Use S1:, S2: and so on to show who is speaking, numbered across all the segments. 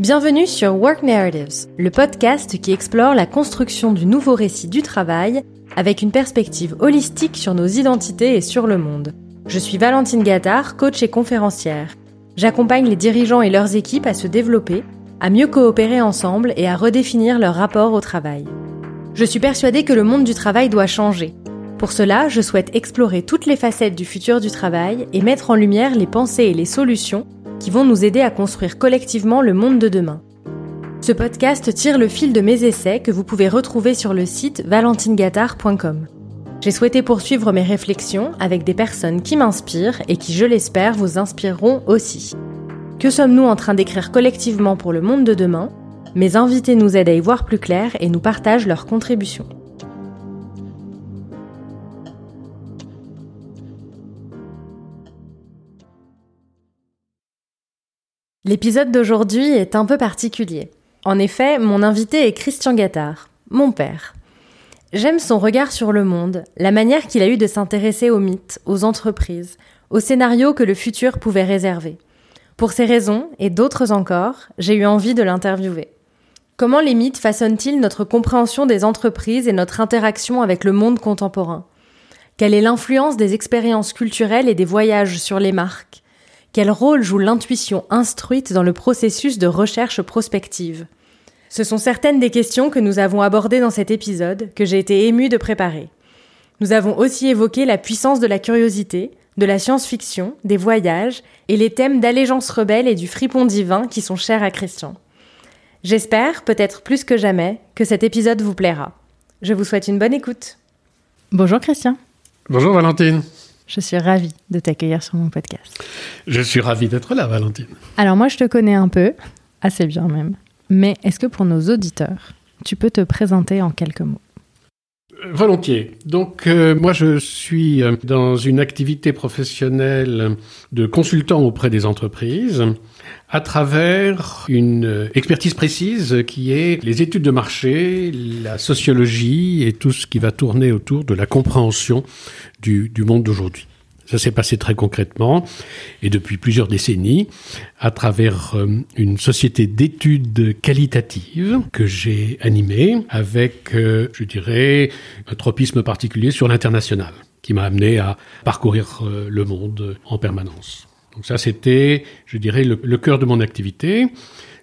S1: Bienvenue sur Work Narratives, le podcast qui explore la construction du nouveau récit du travail avec une perspective holistique sur nos identités et sur le monde. Je suis Valentine Gattard, coach et conférencière. J'accompagne les dirigeants et leurs équipes à se développer, à mieux coopérer ensemble et à redéfinir leur rapport au travail. Je suis persuadée que le monde du travail doit changer. Pour cela, je souhaite explorer toutes les facettes du futur du travail et mettre en lumière les pensées et les solutions qui vont nous aider à construire collectivement le monde de demain. Ce podcast tire le fil de mes essais que vous pouvez retrouver sur le site valentinegattard.com. J'ai souhaité poursuivre mes réflexions avec des personnes qui m'inspirent et qui, je l'espère, vous inspireront aussi. Que sommes-nous en train d'écrire collectivement pour le monde de demain? Mes invités nous aident à y voir plus clair et nous partagent leurs contributions. L'épisode d'aujourd'hui est un peu particulier. En effet, mon invité est Christian Gattard, mon père. J'aime son regard sur le monde, la manière qu'il a eu de s'intéresser aux mythes, aux entreprises, aux scénarios que le futur pouvait réserver. Pour ces raisons, et d'autres encore, j'ai eu envie de l'interviewer. Comment les mythes façonnent-ils notre compréhension des entreprises et notre interaction avec le monde contemporain? Quelle est l'influence des expériences culturelles et des voyages sur les marques? Quel rôle joue l'intuition instruite dans le processus de recherche prospective? Ce sont certaines des questions que nous avons abordées dans cet épisode, que j'ai été émue de préparer. Nous avons aussi évoqué la puissance de la curiosité, de la science-fiction, des voyages et les thèmes d'allégeance rebelle et du fripon divin qui sont chers à Christian. J'espère, peut-être plus que jamais, que cet épisode vous plaira. Je vous souhaite une bonne écoute. Bonjour Christian.
S2: Bonjour Valentine.
S1: Je suis ravie de t'accueillir sur mon podcast.
S2: Je suis ravie d'être là, Valentine.
S1: Alors moi, je te connais un peu, assez bien même. Mais est-ce que pour nos auditeurs, tu peux te présenter en quelques mots?
S2: Volontiers. Donc euh, moi je suis euh, dans une activité professionnelle de consultant auprès des entreprises à travers une expertise précise qui est les études de marché, la sociologie et tout ce qui va tourner autour de la compréhension du, monde d'aujourd'hui. Ça s'est passé très concrètement et depuis plusieurs décennies à travers euh, une société d'études qualitatives que j'ai animée avec, euh, je dirais, un tropisme particulier sur l'international qui m'a amené à parcourir euh, le monde en permanence. Donc ça, c'était, je dirais, le, le cœur de mon activité,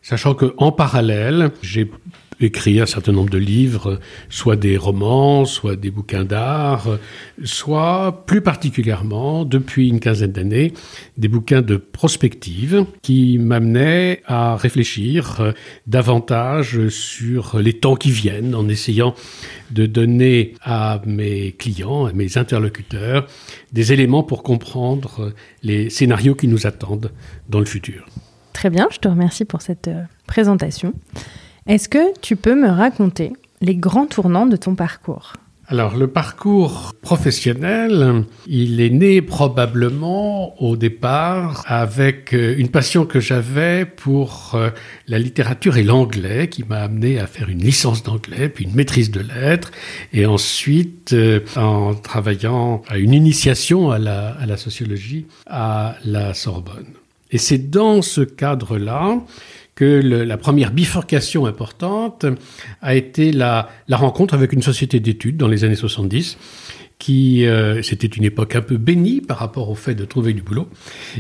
S2: sachant que en parallèle, j'ai écrit un certain nombre de livres, soit des romans, soit des bouquins d'art, soit plus particulièrement, depuis une quinzaine d'années, des bouquins de prospective qui m'amenaient à réfléchir davantage sur les temps qui viennent en essayant de donner à mes clients, à mes interlocuteurs, des éléments pour comprendre les scénarios qui nous attendent dans le futur.
S1: Très bien, je te remercie pour cette euh, présentation. Est-ce que tu peux me raconter les grands tournants de ton parcours
S2: alors le parcours professionnel, il est né probablement au départ avec euh, une passion que j'avais pour euh, la littérature et l'anglais qui m'a amené à faire une licence d'anglais, puis une maîtrise de lettres, et ensuite euh, en travaillant à une initiation à la, à la sociologie à la Sorbonne. Et c'est dans ce cadre-là que la première bifurcation importante a été la, rencontre avec une société d'études dans les années 70 qui, euh, c'était une époque un peu bénie par rapport au fait de trouver du boulot,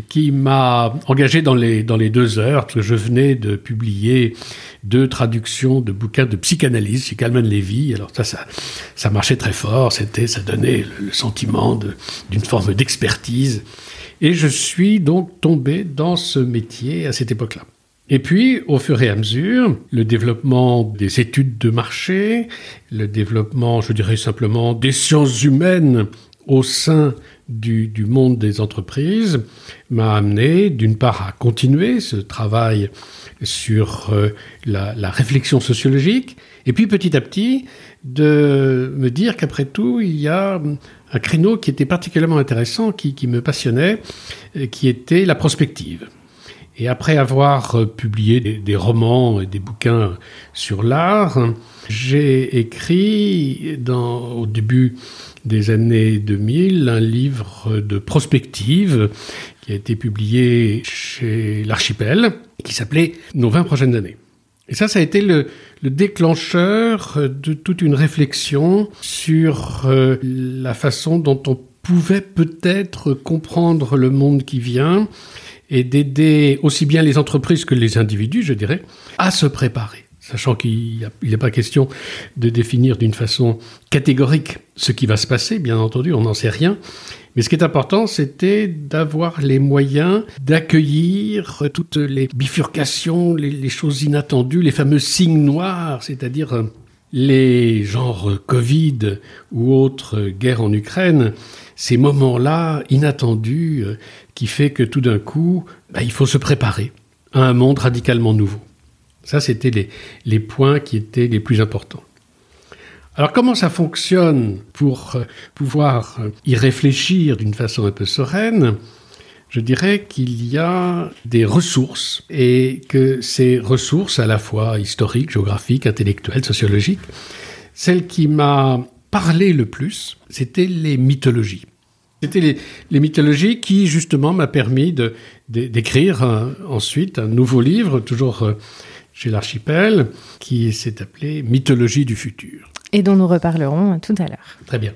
S2: qui m'a engagé dans les, dans les deux heures, que je venais de publier deux traductions de bouquins de psychanalyse chez Calman Levy. Alors ça, ça, ça marchait très fort, c'était, ça donnait le, le sentiment d'une forme d'expertise. Et je suis donc tombé dans ce métier à cette époque-là. Et puis, au fur et à mesure, le développement des études de marché, le développement, je dirais simplement, des sciences humaines au sein du, monde des entreprises m'a amené, d'une part, à continuer ce travail sur euh, la, réflexion sociologique, et puis petit à petit, de me dire qu'après tout, il y a un créneau qui était particulièrement intéressant, qui, qui me passionnait, qui était la prospective. Et après avoir euh, publié des, romans et des bouquins sur l'art, j'ai écrit au début des années 2000 un livre de prospective qui a été publié chez l'Archipel, qui s'appelait Nos 20 prochaines années. Et ça, ça a été le, déclencheur de toute une réflexion sur euh, la façon dont on pouvait peut-être comprendre le monde qui vient et d'aider aussi bien les entreprises que les individus, je dirais, à se préparer sachant qu'il n'est pas question de définir d'une façon catégorique ce qui va se passer, bien entendu, on n'en sait rien. Mais ce qui est important, c'était d'avoir les moyens d'accueillir toutes les bifurcations, les, choses inattendues, les fameux signes noirs, c'est-à-dire les genres Covid ou autres guerres en Ukraine, ces moments-là inattendus euh, qui fait que tout d'un coup, bah, il faut se préparer à un monde radicalement nouveau. Ça, c'était les, les, points qui étaient les plus importants. Alors comment ça fonctionne pour euh, pouvoir euh, y réfléchir d'une façon un peu sereine? Je dirais qu'il y a des ressources et que ces ressources, à la fois historiques, géographiques, intellectuelles, sociologiques, celle qui m'a parlé le plus, c'était les mythologies. C'était les, les, mythologies qui, justement, m'a permis d'écrire ensuite un nouveau livre, toujours euh, chez l'archipel, qui s'est appelé Mythologie du futur.
S1: Et dont nous reparlerons tout à l'heure.
S2: Très bien.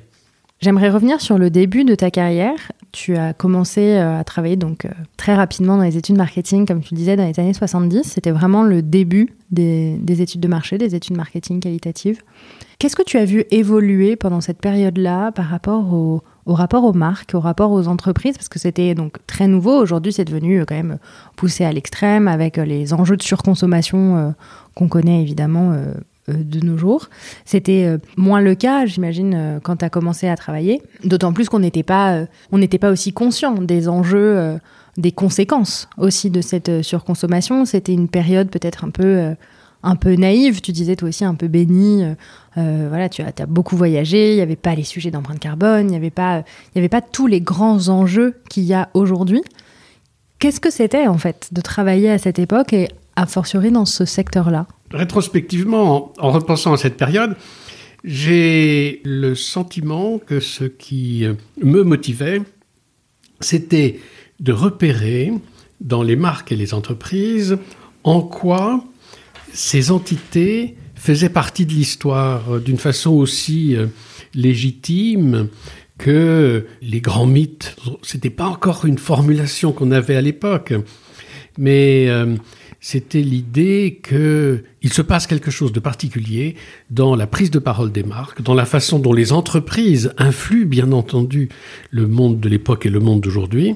S1: J'aimerais revenir sur le début de ta carrière. Tu as commencé euh, à travailler donc euh, très rapidement dans les études marketing, comme tu disais, dans les années 70. C'était vraiment le début des, des, études de marché, des études marketing qualitatives. Qu'est-ce que tu as vu évoluer pendant cette période-là par rapport au, au rapport aux marques, au rapport aux entreprises, parce que c'était donc très nouveau. Aujourd'hui, c'est devenu euh, quand même poussé à l'extrême avec euh, les enjeux de surconsommation euh, qu'on connaît évidemment de nos jours. C'était moins le cas, j'imagine, quand tu as commencé à travailler. D'autant plus qu'on n'était pas, on n'était pas aussi conscient des enjeux, des conséquences aussi de cette surconsommation. C'était une période peut-être un peu un peu naïve, tu disais toi aussi un peu bénie. Euh, euh, voilà, tu as, beaucoup voyagé, il n'y avait pas les sujets d'empreinte carbone, il n'y avait, pas, avait pas tous les grands enjeux qu'il y a aujourd'hui. Qu'est-ce que c'était en fait de travailler à cette époque et a fortiori dans ce secteur-là?
S2: Rétrospectivement, en, repensant à cette période, j'ai le sentiment que ce qui me motivait, c'était de repérer dans les marques et les entreprises en quoi ces entités faisaient partie de l'histoire euh, d'une façon aussi euh, légitime que les grands mythes. C'était pas encore une formulation qu'on avait à l'époque, mais euh, c'était l'idée qu'il se passe quelque chose de particulier dans la prise de parole des marques, dans la façon dont les entreprises influent, bien entendu, le monde de l'époque et le monde d'aujourd'hui.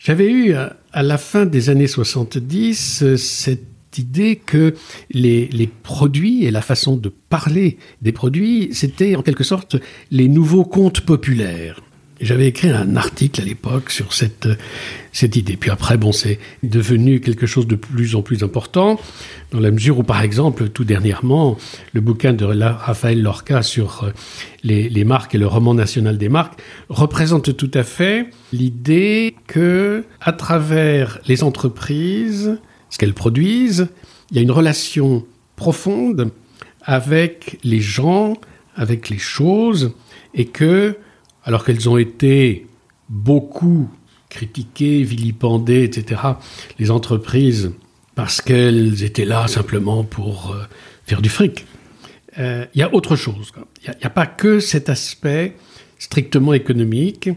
S2: J'avais eu à la fin des années 70 cette idée que les, produits et la façon de parler des produits, c'était en quelque sorte les nouveaux contes populaires. J'avais écrit un article à l'époque sur cette, cette idée. Puis après, bon, c'est devenu quelque chose de plus en plus important, dans la mesure où, par exemple, tout dernièrement, le bouquin de Raphaël Lorca sur euh, les, les marques et le roman national des marques représente tout à fait l'idée que, à travers les entreprises, ce qu'elles produisent, il y a une relation profonde avec les gens, avec les choses, et que alors qu'elles ont été beaucoup critiquées, vilipendées, etc., les entreprises, parce qu'elles étaient là simplement pour euh, faire du fric. Euh, il y a autre chose. Il n'y a, pas que cet aspect strictement économique.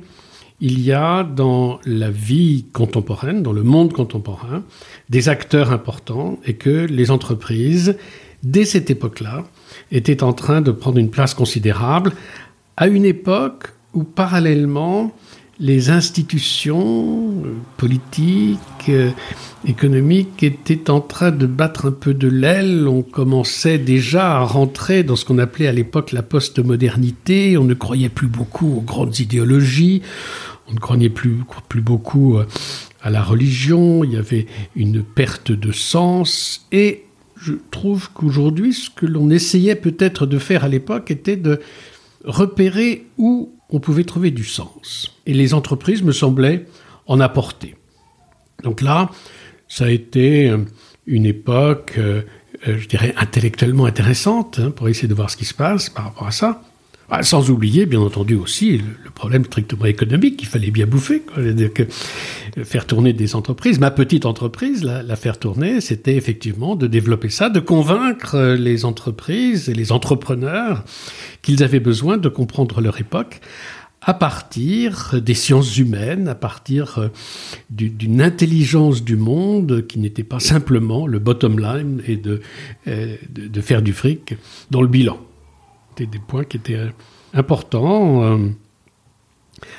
S2: Il y a dans la vie contemporaine, dans le monde contemporain, des acteurs importants et que les entreprises, dès cette époque-là, étaient en train de prendre une place considérable à une époque où parallèlement les institutions euh, politiques, euh, économiques étaient en train de battre un peu de l'aile. On commençait déjà à rentrer dans ce qu'on appelait à l'époque la post-modernité. On ne croyait plus beaucoup aux grandes idéologies. On ne croyait plus, plus beaucoup euh, à la religion. Il y avait une perte de sens. Et je trouve qu'aujourd'hui, ce que l'on essayait peut-être de faire à l'époque était de repérer où on pouvait trouver du sens. Et les entreprises me semblaient en apporter. Donc là, ça a été euh, une époque, euh, euh, je dirais, intellectuellement intéressante hein, pour essayer de voir ce qui se passe par rapport à ça. Ah, sans oublier, bien entendu, aussi le, problème strictement économique, qu'il fallait bien bouffer. Que, faire tourner des entreprises. Ma petite entreprise, la, faire tourner, c'était effectivement de développer ça, de convaincre les entreprises et les entrepreneurs qu'ils avaient besoin de comprendre leur époque à partir des sciences humaines, à partir euh, d'une intelligence du monde qui n'était pas simplement le bottom line et euh, de faire du fric dans le bilan des points qui étaient importants. Euh.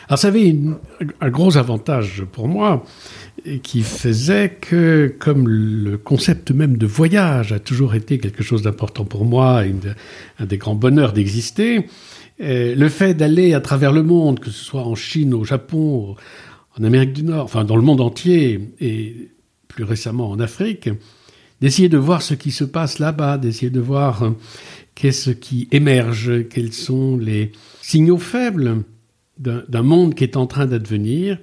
S2: Alors ça avait un gros avantage pour moi qui faisait que, comme le concept même de voyage a toujours été quelque chose d'important pour moi, un des grands bonheurs d'exister, le fait d'aller à travers le monde, que ce soit en Chine, au Japon, en Amérique du Nord, enfin dans le monde entier, et plus récemment en Afrique, d'essayer de voir ce qui se passe là-bas, d'essayer de voir qu'est-ce qui émerge, quels sont les signaux faibles d'un monde qui est en train d'advenir?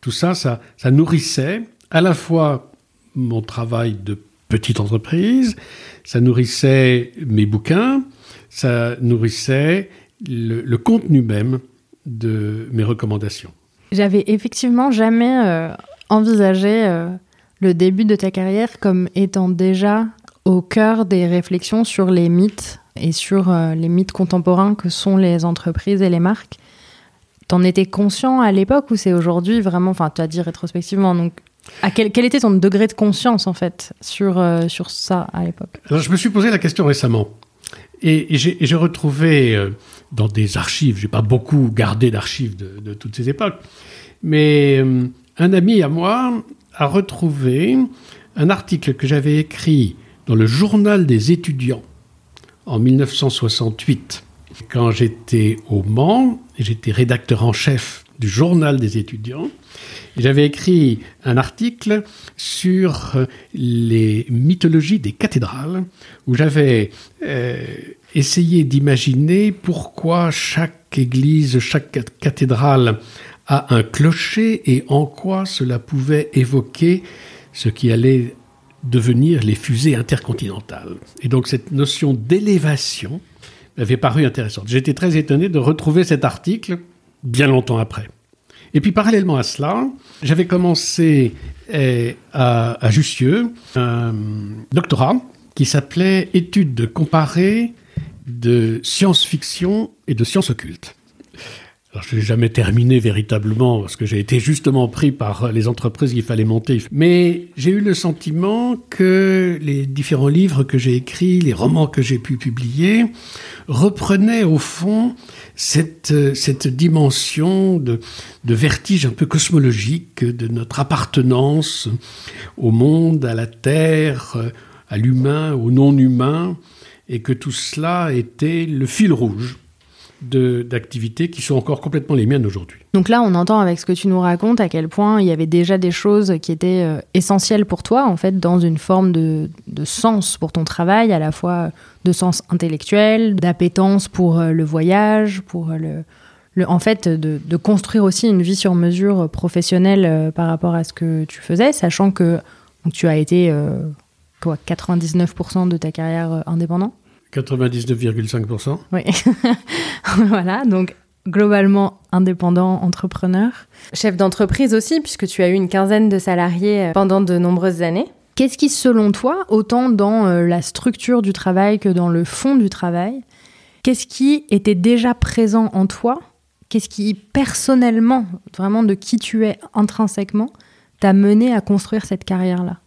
S2: Tout ça, ça, nourrissait à la fois mon travail de petite entreprise, ça nourrissait mes bouquins, ça nourrissait le, contenu même de mes recommandations.
S1: J'avais effectivement jamais euh, envisagé euh, le début de ta carrière comme étant déjà au cœur des réflexions sur les mythes et sur euh, les mythes contemporains que sont les entreprises et les marques. T'en étais conscient à l'époque ou c'est aujourd'hui vraiment, enfin tu as dit rétrospectivement, donc à quel, quel, était ton degré de conscience en fait sur, euh, sur ça à l'époque?
S2: Alors je me suis posé la question récemment et, j'ai retrouvé euh, dans des archives, j'ai pas beaucoup gardé d'archives de, de, toutes ces époques, mais un ami à moi a retrouvé un article que j'avais écrit dans le journal des étudiants en 1968. Quand j'étais au Mans, j'étais rédacteur en chef du journal des étudiants. J'avais écrit un article sur les mythologies des cathédrales, où j'avais euh, essayé d'imaginer pourquoi chaque église, chaque cathédrale a un clocher et en quoi cela pouvait évoquer ce qui allait devenir les fusées intercontinentales. Et donc cette notion d'élévation m'avait paru intéressante. J'étais très étonné de retrouver cet article bien longtemps après. Et puis parallèlement à cela, j'avais commencé eh, à, à Jussieu un doctorat qui s'appelait Études comparées de science-fiction et de sciences occultes. Alors, je n'ai jamais terminé véritablement parce que j'ai été justement pris par les entreprises qu'il fallait monter. Mais j'ai eu le sentiment que les différents livres que j'ai écrits, les romans que j'ai pu publier, reprenaient au fond cette, cette dimension de, de vertige un peu cosmologique de notre appartenance au monde, à la Terre, à l'humain, au non-humain, et que tout cela était le fil rouge d'activités qui sont encore complètement les miennes aujourd'hui.
S1: Donc là, on entend avec ce que tu nous racontes à quel point il y avait déjà des choses qui étaient euh, essentielles pour toi, en fait, dans une forme de, de, sens pour ton travail, à la fois de sens intellectuel, d'appétence pour euh, le voyage, pour le, le en fait, de, de, construire aussi une vie sur mesure professionnelle euh, par rapport à ce que tu faisais, sachant que tu as été quoi, 99% de ta carrière indépendante
S2: 99,5%.
S1: Oui. voilà, donc globalement indépendant, entrepreneur. Chef d'entreprise aussi, puisque tu as eu une quinzaine de salariés euh, pendant de nombreuses années. Qu'est-ce qui, selon toi, autant dans euh, la structure du travail que dans le fond du travail, qu'est-ce qui était déjà présent en toi? Qu'est-ce qui, personnellement, vraiment de qui tu es intrinsèquement, t'a mené à construire cette carrière-là?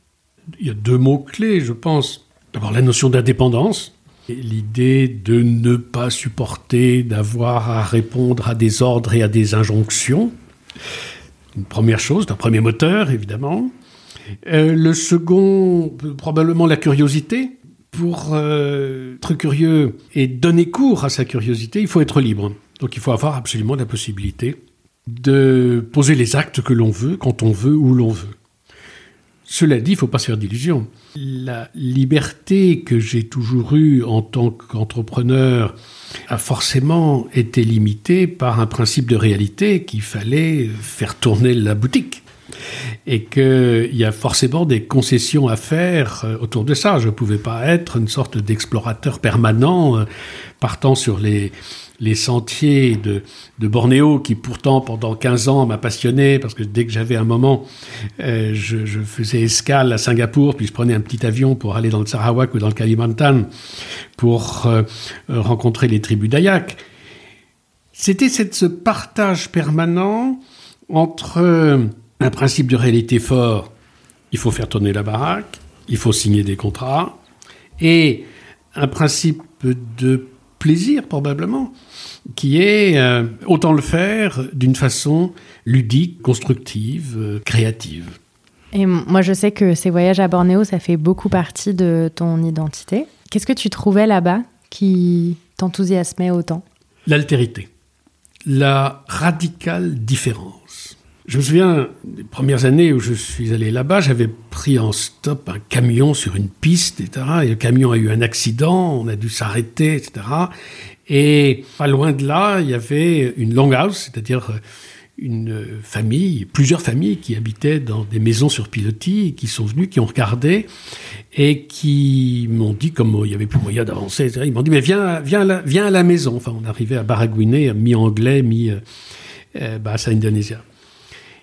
S2: Il y a deux mots clés, je pense. D'abord la notion d'indépendance, L'idée de ne pas supporter d'avoir à répondre à des ordres et à des injonctions. Une première chose, un premier moteur, évidemment. Euh, le second, probablement la curiosité. Pour euh, être curieux et donner cours à sa curiosité, il faut être libre. Donc il faut avoir absolument la possibilité de poser les actes que l'on veut, quand on veut, où l'on veut. Cela dit, il ne faut pas se faire d'illusions. La liberté que j'ai toujours eue en tant qu'entrepreneur a forcément été limitée par un principe de réalité qu'il fallait faire tourner la boutique. Et qu'il y a forcément des concessions à faire euh, autour de ça. Je ne pouvais pas être une sorte d'explorateur permanent euh, partant sur les, sentiers de, Bornéo, qui pourtant pendant 15 ans m'a passionné, parce que dès que j'avais un moment, euh, je, faisais escale à Singapour, puis je prenais un petit avion pour aller dans le Sarawak ou dans le Kalimantan pour rencontrer les tribus Dayak. C'était ce partage permanent entre un principe de réalité fort, il faut faire tourner la baraque, il faut signer des contrats, et un principe de plaisir probablement, qui est euh, autant le faire d'une façon ludique, constructive, euh, créative.
S1: Et moi, je sais que ces voyages à Bornéo, ça fait beaucoup partie de ton identité. Qu'est-ce que tu trouvais là-bas qui t'enthousiasmait autant?
S2: L'altérité, la radicale différence. Je me souviens des premières années où je suis allé là-bas, j'avais pris en stop un camion sur une piste, etc. Et le camion a eu un accident, on a dû s'arrêter, etc. Et pas loin de là, il y avait une longhouse, c'est-à-dire une famille, plusieurs familles qui habitaient dans des maisons sur pilotis, qui sont venus, qui ont regardé et qui m'ont dit, comme il n'y avait plus moyen d'avancer, ils m'ont dit, mais viens, viens, à la, viens à la maison. Enfin, on arrivait à baragouiner, mi-anglais, mi-bassin euh, euh indonésien.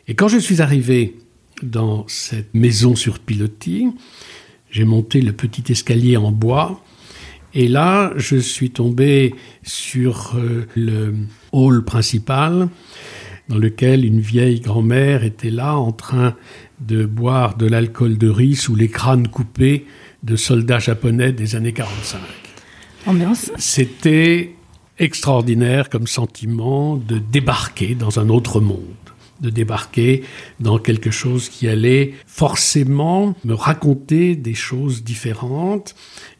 S2: Et quand je suis arrivé dans cette maison sur pilotis, j'ai monté le petit escalier en bois. Et là, je suis tombé sur euh, le hall principal dans lequel une vieille grand-mère était là en train de boire de l'alcool de riz sous les crânes coupés de soldats japonais des années 45.
S1: Ambiance.
S2: C'était extraordinaire comme sentiment de débarquer dans un autre monde de débarquer dans quelque chose qui allait forcément me raconter des choses différentes.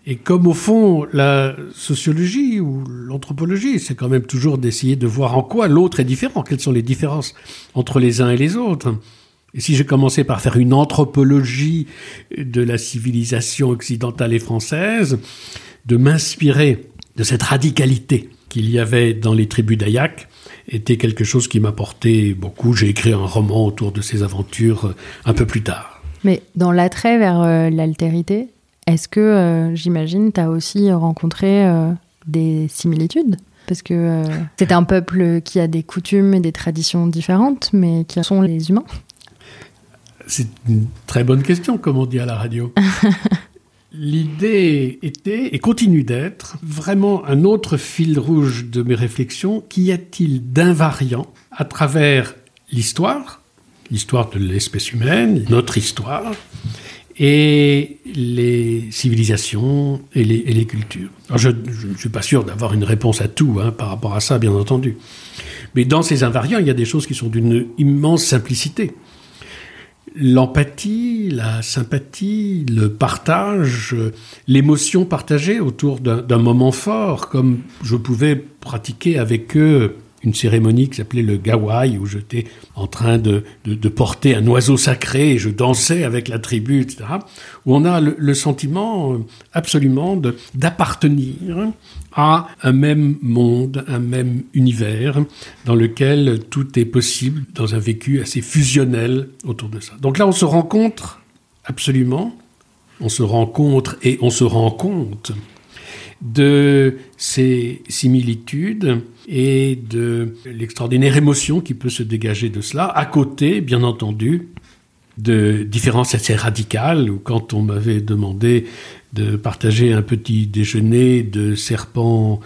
S2: Et comme au fond, la sociologie ou l'anthropologie, c'est quand même toujours d'essayer de voir en quoi l'autre est différent, quelles sont les différences entre les uns et les autres. Et si j'ai commencé par faire une anthropologie de la civilisation occidentale et française, de m'inspirer de cette radicalité qu'il y avait dans les tribus d'Ayak, était quelque chose qui m'apportait beaucoup. J'ai écrit un roman autour de ces aventures euh, un peu plus tard.
S1: Mais dans l'attrait vers euh, l'altérité, est-ce que, euh, j'imagine, tu as aussi rencontré des similitudes? Parce que c'est un peuple qui a des coutumes et des traditions différentes, mais qui sont les humains
S2: C'est une très bonne question, comme on dit à la radio. L'idée était et continue d'être vraiment un autre fil rouge de mes réflexions. Qu'y a-t-il d'invariant à travers l'histoire, l'histoire de l'espèce humaine, notre histoire, et les civilisations et les, cultures? Je ne suis pas sûr d'avoir une réponse à tout hein, par rapport à ça, bien entendu. Mais dans ces invariants, il y a des choses qui sont d'une immense simplicité l'empathie, la sympathie, le partage, l'émotion partagée autour d'un moment fort, comme je pouvais pratiquer avec eux une cérémonie qui s'appelait le Gawai, où j'étais en train de, porter un oiseau sacré et je dansais avec la tribu, etc., où on a le sentiment absolument d'appartenir à un même monde, un même univers dans lequel tout est possible dans un vécu assez fusionnel autour de ça. Donc là, on se rencontre absolument, on se rencontre et on se rend compte de ces similitudes et de l'extraordinaire émotion qui peut se dégager de cela, à côté, bien entendu, de différences assez radicales, ou quand on m'avait demandé de partager un petit déjeuner de serpents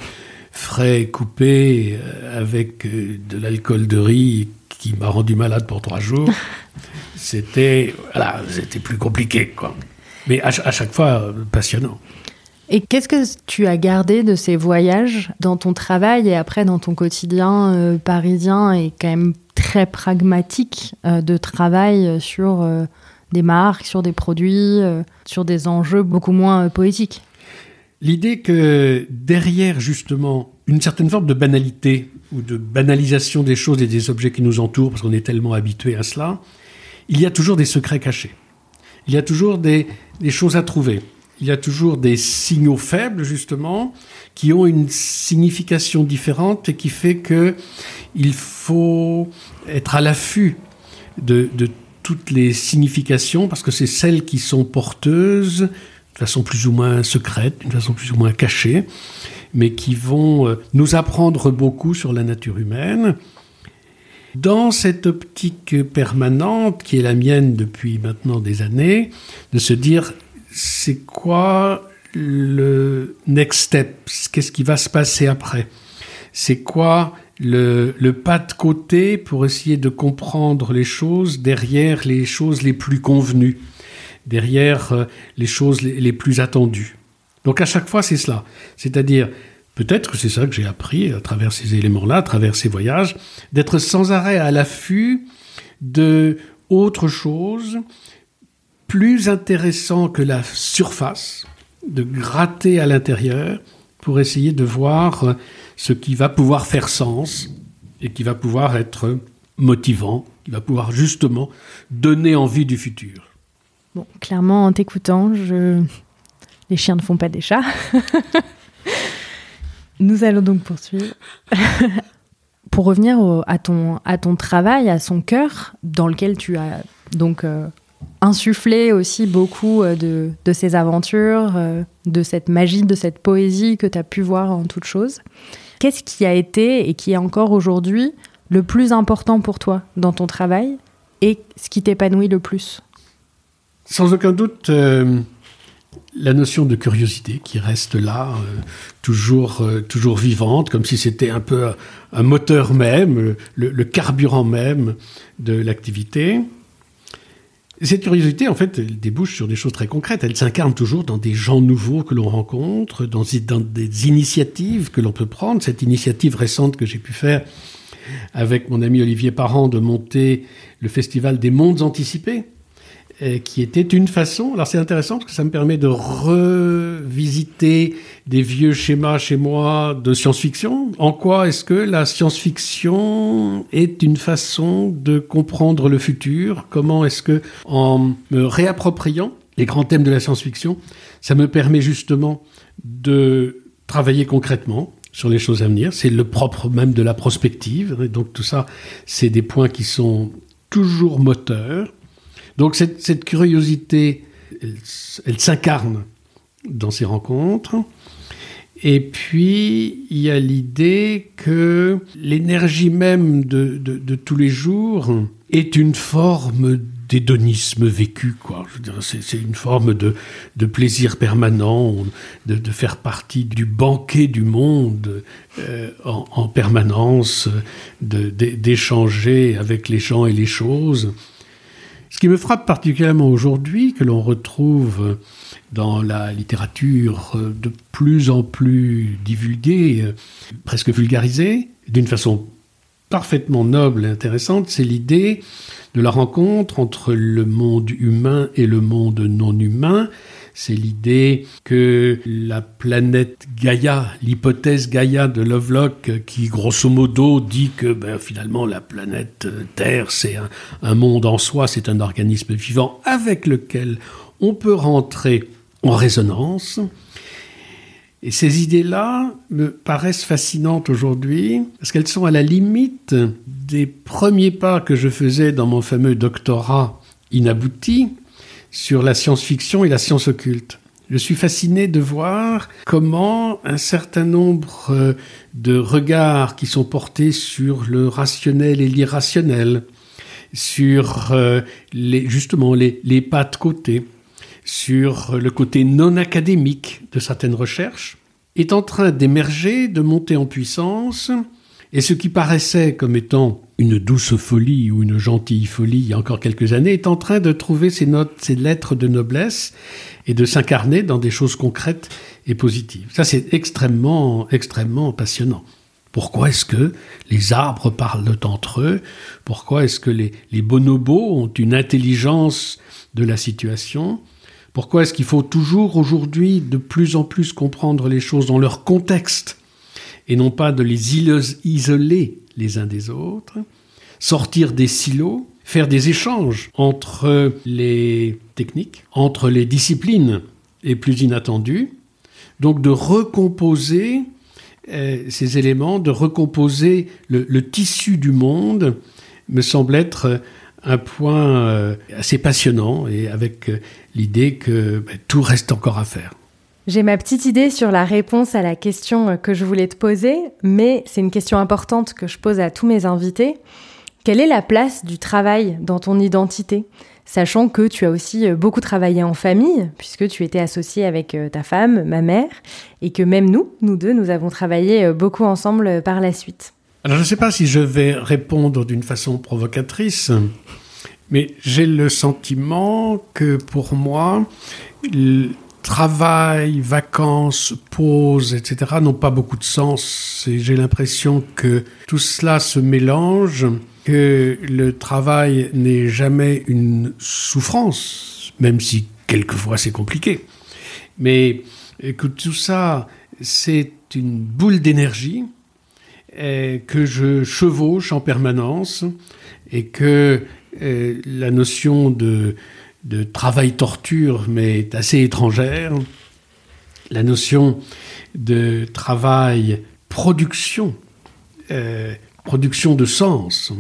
S2: frais coupés euh, avec euh, de l'alcool de riz qui m'a rendu malade pour trois jours. c'était voilà, c'était plus compliqué quoi. Mais à, chaque fois euh, passionnant.
S1: Et qu'est-ce que tu as gardé de ces voyages dans ton travail et après dans ton quotidien parisien et quand même très pragmatique de travail sur des marques, sur des produits, euh, sur des enjeux beaucoup moins euh, poétiques?
S2: L'idée que derrière justement une certaine forme de banalité ou de banalisation des choses et des objets qui nous entourent, parce qu'on est tellement habitué à cela, il y a toujours des secrets cachés. Il y a toujours des choses à trouver. Il y a toujours des signaux faibles, justement, qui ont une signification différente et qui fait que il faut être à l'affût de, de toutes les significations, parce que c'est celles qui sont porteuses, de façon plus ou moins secrète, d'une façon plus ou moins cachée, mais qui vont euh, nous apprendre beaucoup sur la nature humaine. Dans cette optique permanente, qui est la mienne depuis maintenant des années, de se dire, c'est quoi le next step? Qu'est-ce qui va se passer après? C'est quoi le, pas de côté pour essayer de comprendre les choses derrière les choses les plus convenues, derrière euh, les choses les, plus attendues? Donc à chaque fois, c'est cela. C'est-à-dire, peut-être que c'est ça que j'ai appris à travers ces éléments-là, à travers ces voyages, d'être sans arrêt à l'affût de autre chose plus intéressant que la surface, de gratter à l'intérieur pour essayer de voir ce qui va pouvoir faire sens et qui va pouvoir être motivant, qui va pouvoir justement donner envie du futur.
S1: Bon, clairement, en t'écoutant, je... les chiens ne font pas des chats. Nous allons donc poursuivre. Pour revenir à, ton, à ton travail, à son cœur, dans lequel tu as donc euh, insufflé aussi beaucoup euh, de, de ces aventures, euh, de cette magie, de cette poésie que tu as pu voir en toute chose. Qu'est-ce qui a été et qui est encore aujourd'hui le plus important pour toi dans ton travail et ce qui t'épanouit le plus?
S2: Sans aucun doute, euh, la notion de curiosité qui reste là, toujours, toujours vivante, comme si c'était un peu un moteur même, le carburant même de l'activité. Cette curiosité, en fait, elle débouche sur des choses très concrètes. Elle s'incarne toujours dans des gens nouveaux que l'on rencontre, dans, des initiatives que l'on peut prendre. Cette initiative récente que j'ai pu faire avec mon ami Olivier Parent de monter le festival des mondes anticipés, euh, qui était une façon. Alors c'est intéressant parce que ça me permet de revisiter des vieux schémas chez moi de science-fiction. En quoi est-ce que la science-fiction est une façon de comprendre le futur? Comment est-ce que, en me réappropriant les grands thèmes de la science-fiction, ça me permet justement de travailler concrètement sur les choses à venir? C'est le propre même de la prospective. Et donc tout ça, c'est des points qui sont toujours moteurs. Donc cette, curiosité, elle, s'incarne dans ces rencontres. Et puis, il y a l'idée que l'énergie même de, tous les jours est une forme d'hédonisme vécu, quoi. c'est une forme de, plaisir permanent, de, faire partie du banquet du monde euh, en, en, permanence, d'échanger avec les gens et les choses. Ce qui me frappe particulièrement aujourd'hui, que l'on retrouve dans la littérature de plus en plus divulguée, presque vulgarisée, d'une façon parfaitement noble et intéressante, c'est l'idée de la rencontre entre le monde humain et le monde non humain, c'est l'idée que la planète Gaïa, l'hypothèse Gaïa de Lovelock, qui grosso modo dit que ben, finalement la planète Terre, c'est un, monde en soi, c'est un organisme vivant avec lequel on peut rentrer en résonance. Et ces idées-là me paraissent fascinantes aujourd'hui, parce qu'elles sont à la limite des premiers pas que je faisais dans mon fameux doctorat inabouti, sur la science-fiction et la science occulte. Je suis fasciné de voir comment un certain nombre euh, de regards qui sont portés sur le rationnel et l'irrationnel, sur euh, les, justement les, les pas de côté, sur le côté non académique de certaines recherches, est en train d'émerger, de monter en puissance, et ce qui paraissait comme étant une douce folie ou une gentille folie il y a encore quelques années est en train de trouver ses notes, ses lettres de noblesse et de s'incarner dans des choses concrètes et positives. Ça, c'est extrêmement, extrêmement passionnant. Pourquoi est-ce que les arbres parlent entre eux? Pourquoi est-ce que les, les bonobos ont une intelligence de la situation? Pourquoi est-ce qu'il faut toujours aujourd'hui de plus en plus comprendre les choses dans leur contexte? Et non pas de les isoler les uns des autres, sortir des silos, faire des échanges entre les techniques, entre les disciplines les plus inattendues, donc de recomposer euh, ces éléments, de recomposer le, tissu du monde, me semble être un point euh, assez passionnant et avec euh, l'idée que ben, tout reste encore à faire.
S1: J'ai ma petite idée sur la réponse à la question que je voulais te poser, mais c'est une question importante que je pose à tous mes invités. Quelle est la place du travail dans ton identité? Sachant que tu as aussi beaucoup travaillé en famille, puisque tu étais associé avec ta femme, ma mère, et que même nous, nous deux, nous avons travaillé beaucoup ensemble par la suite.
S2: Alors je ne sais pas si je vais répondre d'une façon provocatrice, mais j'ai le sentiment que pour moi, travail, vacances, pause, etc. n'ont pas beaucoup de sens. Et j'ai l'impression que tout cela se mélange, que le travail n'est jamais une souffrance, même si quelquefois c'est compliqué. Mais que tout ça, c'est une boule d'énergie que je chevauche en permanence et que euh, la notion de, de travail-torture m'est assez étrangère. La notion de travail-production, euh, production de sens,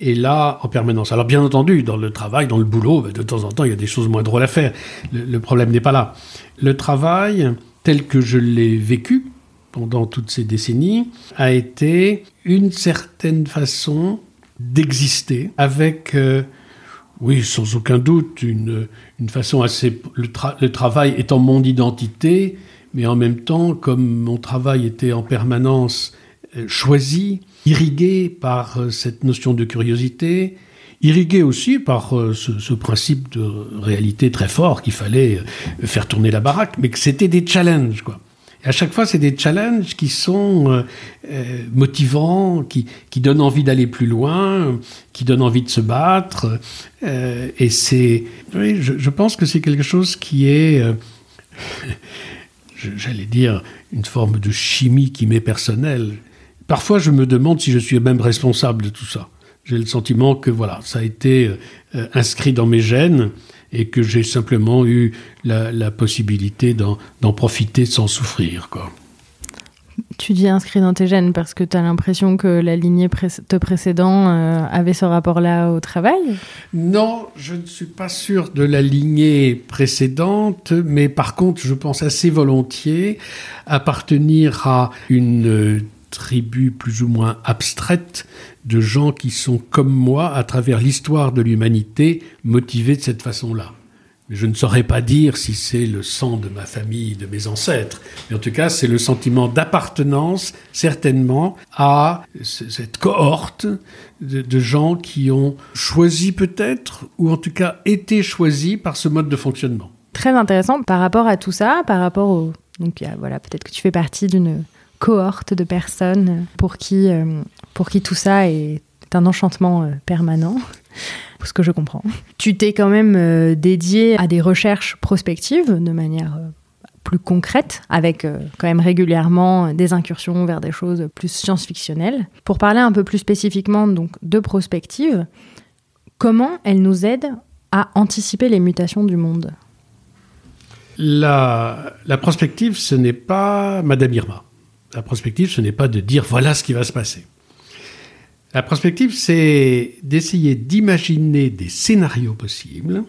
S2: est là en permanence. Alors bien entendu, dans le travail, dans le boulot, de temps en temps, il y a des choses moins drôles à faire. le problème n'est pas là. Le travail, tel que je l'ai vécu, pendant toutes ces décennies a été une certaine façon d'exister avec, euh, oui, sans aucun doute, une, une façon assez... Le, le, travail étant mon identité, mais en même temps, comme mon travail était en permanence euh, choisi, irrigué par euh, cette notion de curiosité, irrigué aussi par ce, ce, principe de réalité très fort qu'il fallait faire tourner la baraque, mais que c'était des challenges, quoi à chaque fois, c'est des challenges qui sont euh, euh, motivants, qui, qui, donnent envie d'aller plus loin, qui donnent envie de se battre. Euh, et c'est, oui, je, je, pense que c'est quelque chose qui est, j'allais dire, une forme de chimie qui m'est personnelle. Parfois, je me demande si je suis même responsable de tout ça. J'ai le sentiment que voilà, ça a été inscrit dans mes gènes et que j'ai simplement eu la, possibilité d'en profiter sans souffrir. Quoi.
S1: Tu dis inscrit dans tes gènes parce que tu as l'impression que la lignée te précédent euh, avait ce rapport-là au travail?
S2: Non, je ne suis pas sûr de la lignée précédente, mais par contre, je pense assez volontiers appartenir à une plus ou moins abstraite de gens qui sont comme moi à travers l'histoire de l'humanité motivés de cette façon-là. Je ne saurais pas dire si c'est le sang de ma famille, de mes ancêtres, mais en tout cas c'est le sentiment d'appartenance certainement à cette cohorte de, gens qui ont choisi peut-être, ou en tout cas été choisis par ce mode de fonctionnement.
S1: Très intéressant par rapport à tout ça, par rapport au... Donc voilà, peut-être que tu fais partie d'une cohorte de personnes pour qui, euh, pour qui tout ça est un enchantement euh, permanent, ce que je comprends. Tu t'es quand même euh, dédié à des recherches prospectives de manière plus concrète, avec quand même régulièrement des incursions vers des choses plus science-fictionnelles. Pour parler un peu plus spécifiquement donc de prospective, comment elle nous aide à anticiper les mutations du monde?
S2: La, la prospective, ce n'est pas Madame Irma. La prospective, ce n'est pas de dire voilà ce qui va se passer. La prospective, c'est d'essayer d'imaginer des scénarios possibles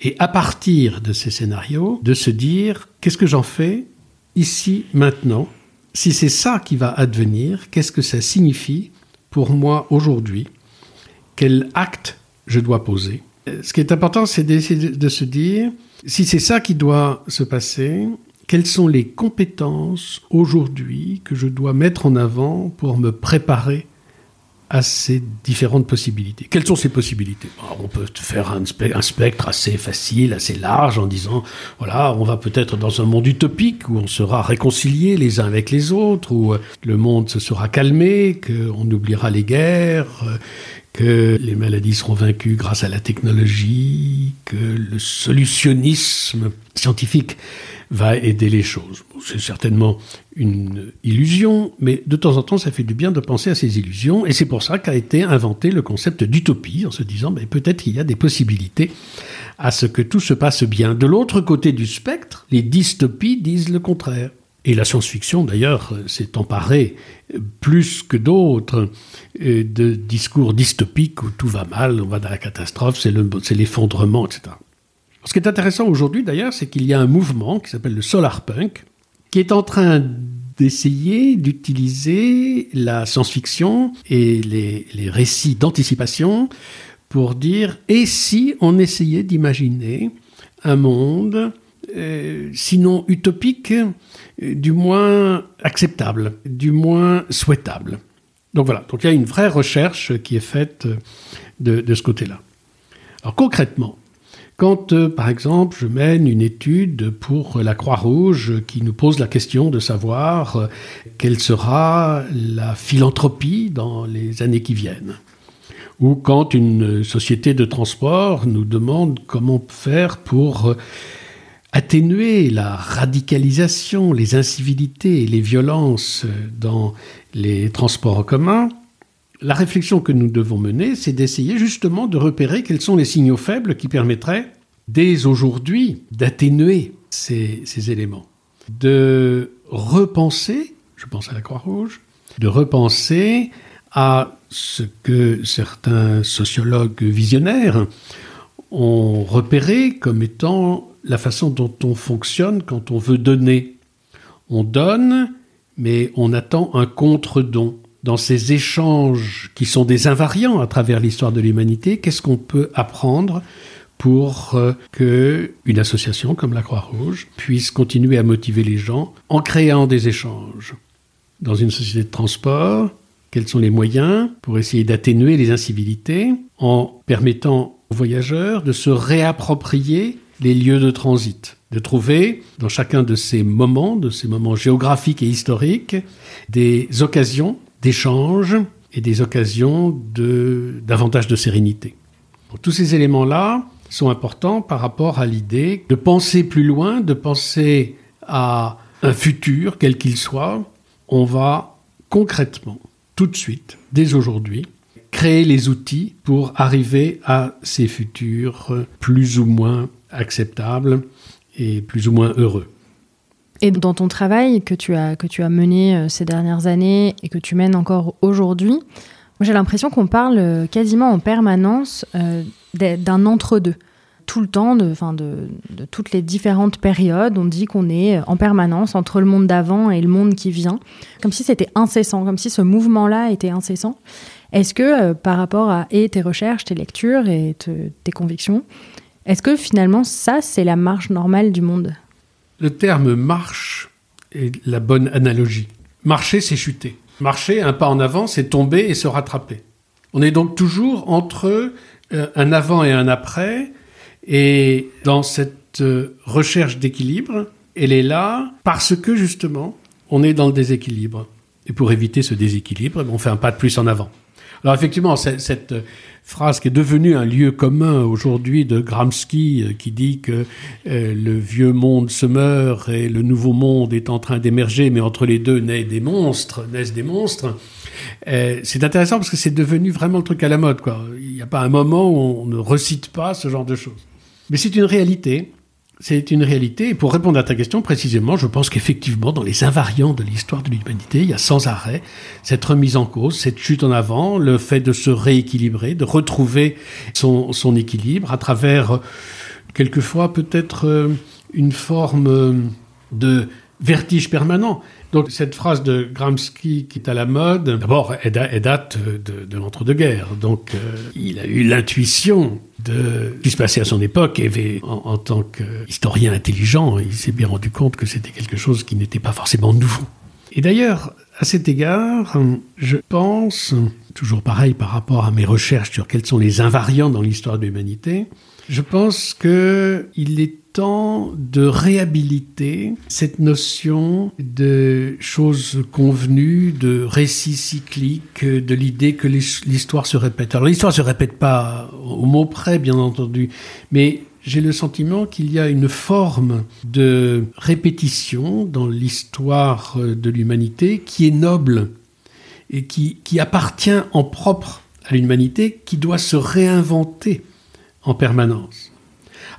S2: et à partir de ces scénarios, de se dire qu'est-ce que j'en fais ici, maintenant? Si c'est ça qui va advenir, qu'est-ce que ça signifie pour moi aujourd'hui? Quel acte je dois poser? Ce qui est important, c'est d'essayer de se dire si c'est ça qui doit se passer, quelles sont les compétences aujourd'hui que je dois mettre en avant pour me préparer à ces différentes possibilités? Quelles sont ces possibilités? On peut faire un, spectre assez facile, assez large, en disant, voilà, on va peut-être dans un monde utopique où on sera réconciliés les uns avec les autres, où le monde se sera calmé, qu'on oubliera les guerres, que les maladies seront vaincues grâce à la technologie, que le solutionnisme scientifique va aider les choses. C'est certainement une illusion, mais de temps en temps, ça fait du bien de penser à ces illusions, et c'est pour ça qu'a été inventé le concept d'utopie, en se disant, peut-être qu'il y a des possibilités à ce que tout se passe bien. De l'autre côté du spectre, les dystopies disent le contraire. Et la science-fiction, d'ailleurs, s'est emparée plus que d'autres de discours dystopiques où tout va mal, on va dans la catastrophe, c'est l'effondrement, etc. Ce qui est intéressant aujourd'hui, d'ailleurs, c'est qu'il y a un mouvement qui s'appelle le solar punk, qui est en train d'essayer d'utiliser la science-fiction et les, récits d'anticipation pour dire et si on essayait d'imaginer un monde, euh, sinon utopique, euh, du moins acceptable, du moins souhaitable. Donc voilà, donc il y a une vraie recherche qui est faite de, de ce côté-là. Alors concrètement, quand, euh, par exemple, je mène une étude pour la Croix-Rouge qui nous pose la question de savoir euh, quelle sera la philanthropie dans les années qui viennent, ou quand une société de transport nous demande comment faire pour euh, atténuer la radicalisation, les incivilités et les violences dans les transports en commun, la réflexion que nous devons mener, c'est d'essayer justement de repérer quels sont les signaux faibles qui permettraient, dès aujourd'hui, d'atténuer ces, éléments. De repenser, je pense à la Croix-Rouge, de repenser à ce que certains sociologues visionnaires ont repéré comme étant la façon dont on fonctionne quand on veut donner. On donne, mais on attend un contre-don dans ces échanges qui sont des invariants à travers l'histoire de l'humanité, qu'est-ce qu'on peut apprendre pour euh, que une association comme la Croix-Rouge puisse continuer à motiver les gens en créant des échanges dans une société de transport? Quels sont les moyens pour essayer d'atténuer les incivilités en permettant aux voyageurs de se réapproprier les lieux de transit, de trouver dans chacun de ces moments, de ces moments géographiques et historiques, des occasions d'échanges et des occasions de davantage de sérénité. tous ces éléments-là sont importants par rapport à l'idée de penser plus loin, de penser à un futur, quel qu'il soit. On va concrètement, tout de suite, dès aujourd'hui, créer les outils pour arriver à ces futurs plus ou moins acceptables et plus ou moins heureux.
S1: Et dans ton travail que tu as, que tu as mené euh, ces dernières années et que tu mènes encore aujourd'hui, j'ai l'impression qu'on parle euh, quasiment en permanence euh, d'un entre-deux. Tout le temps, de, de, toutes les différentes périodes, on dit qu'on est en permanence entre le monde d'avant et le monde qui vient, comme si c'était incessant, comme si ce mouvement-là était incessant. Est-ce que par rapport à et tes recherches, tes lectures et tes convictions, est-ce que finalement ça, c'est la marche normale du monde?
S2: Le terme marche est la bonne analogie. Marcher, c'est chuter. Marcher, un pas en avant, c'est tomber et se rattraper. On est donc toujours entre euh, un avant et un après, et dans cette euh, recherche d'équilibre, elle est là parce que justement, on est dans le déséquilibre. Et pour éviter ce déséquilibre, on fait un pas de plus en avant. Alors effectivement, cette phrase qui est devenue un lieu commun aujourd'hui de Gramsci, euh, qui dit que euh, le vieux monde se meurt et le nouveau monde est en train d'émerger, mais entre les deux naissent des monstres, naissent des monstres. Euh, c'est intéressant parce que c'est devenu vraiment le truc à la mode. Quoi. Il n'y a pas un moment où on ne recite pas ce genre de choses. Mais c'est une réalité c'est une réalité. Et pour répondre à ta question précisément, je pense qu'effectivement, dans les invariants de l'histoire de l'humanité, il y a sans arrêt cette remise en cause, cette chute en avant, le fait de se rééquilibrer, de retrouver son, équilibre à travers, quelquefois, peut-être euh, une forme euh, de vertige permanent. Donc cette phrase de Gramsci qui est à la mode, d'abord, elle, date de, l'entre-deux-guerres. Donc euh, il a eu l'intuition de ce qui se passait à son époque. Et en, en tant qu'historien intelligent, il s'est bien rendu compte que c'était quelque chose qui n'était pas forcément nouveau. Et d'ailleurs, à cet égard, je pense, toujours pareil par rapport à mes recherches sur quels sont les invariants dans l'histoire de l'humanité, je pense qu'il est temps de réhabiliter cette notion de choses convenues, de récits cycliques, de l'idée que l'histoire se répète. Alors l'histoire se répète pas au mot près, bien entendu, mais j'ai le sentiment qu'il y a une forme de répétition dans l'histoire de l'humanité qui est noble et qui, qui appartient en propre à l'humanité, qui doit se réinventer en permanence.